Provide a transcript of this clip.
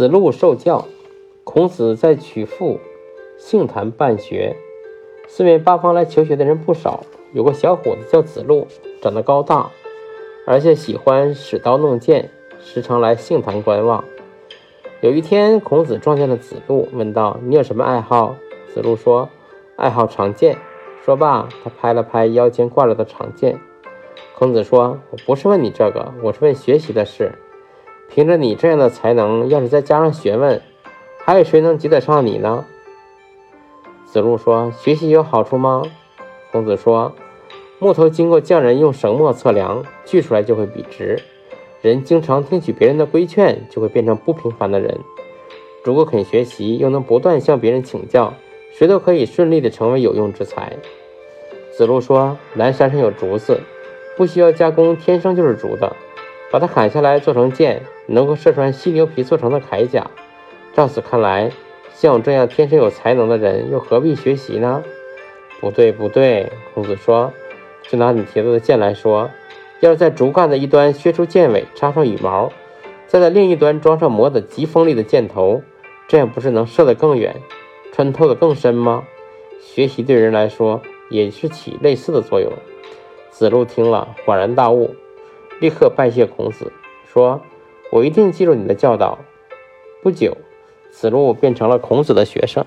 子路受教，孔子在曲阜杏坛办学，四面八方来求学的人不少。有个小伙子叫子路，长得高大，而且喜欢使刀弄剑，时常来杏坛观望。有一天，孔子撞见了子路，问道：“你有什么爱好？”子路说：“爱好长剑。”说罢，他拍了拍腰间挂着的长剑。孔子说：“我不是问你这个，我是问学习的事。”凭着你这样的才能，要是再加上学问，还有谁能及得上你呢？子路说：“学习有好处吗？”孔子说：“木头经过匠人用绳墨测量，锯出来就会笔直。人经常听取别人的规劝，就会变成不平凡的人。如果肯学习，又能不断向别人请教，谁都可以顺利的成为有用之才。”子路说：“南山上有竹子，不需要加工，天生就是竹的。”把它砍下来做成剑，能够射穿犀牛皮做成的铠甲。照此看来，像我这样天生有才能的人，又何必学习呢？不对，不对。孔子说：“就拿你提到的剑来说，要是在竹竿的一端削出剑尾，插上羽毛，再在另一端装上磨得极锋利的箭头，这样不是能射得更远，穿透得更深吗？学习对人来说也是起类似的作用。”子路听了，恍然大悟。立刻拜谢孔子，说：“我一定记住你的教导。”不久，子路变成了孔子的学生。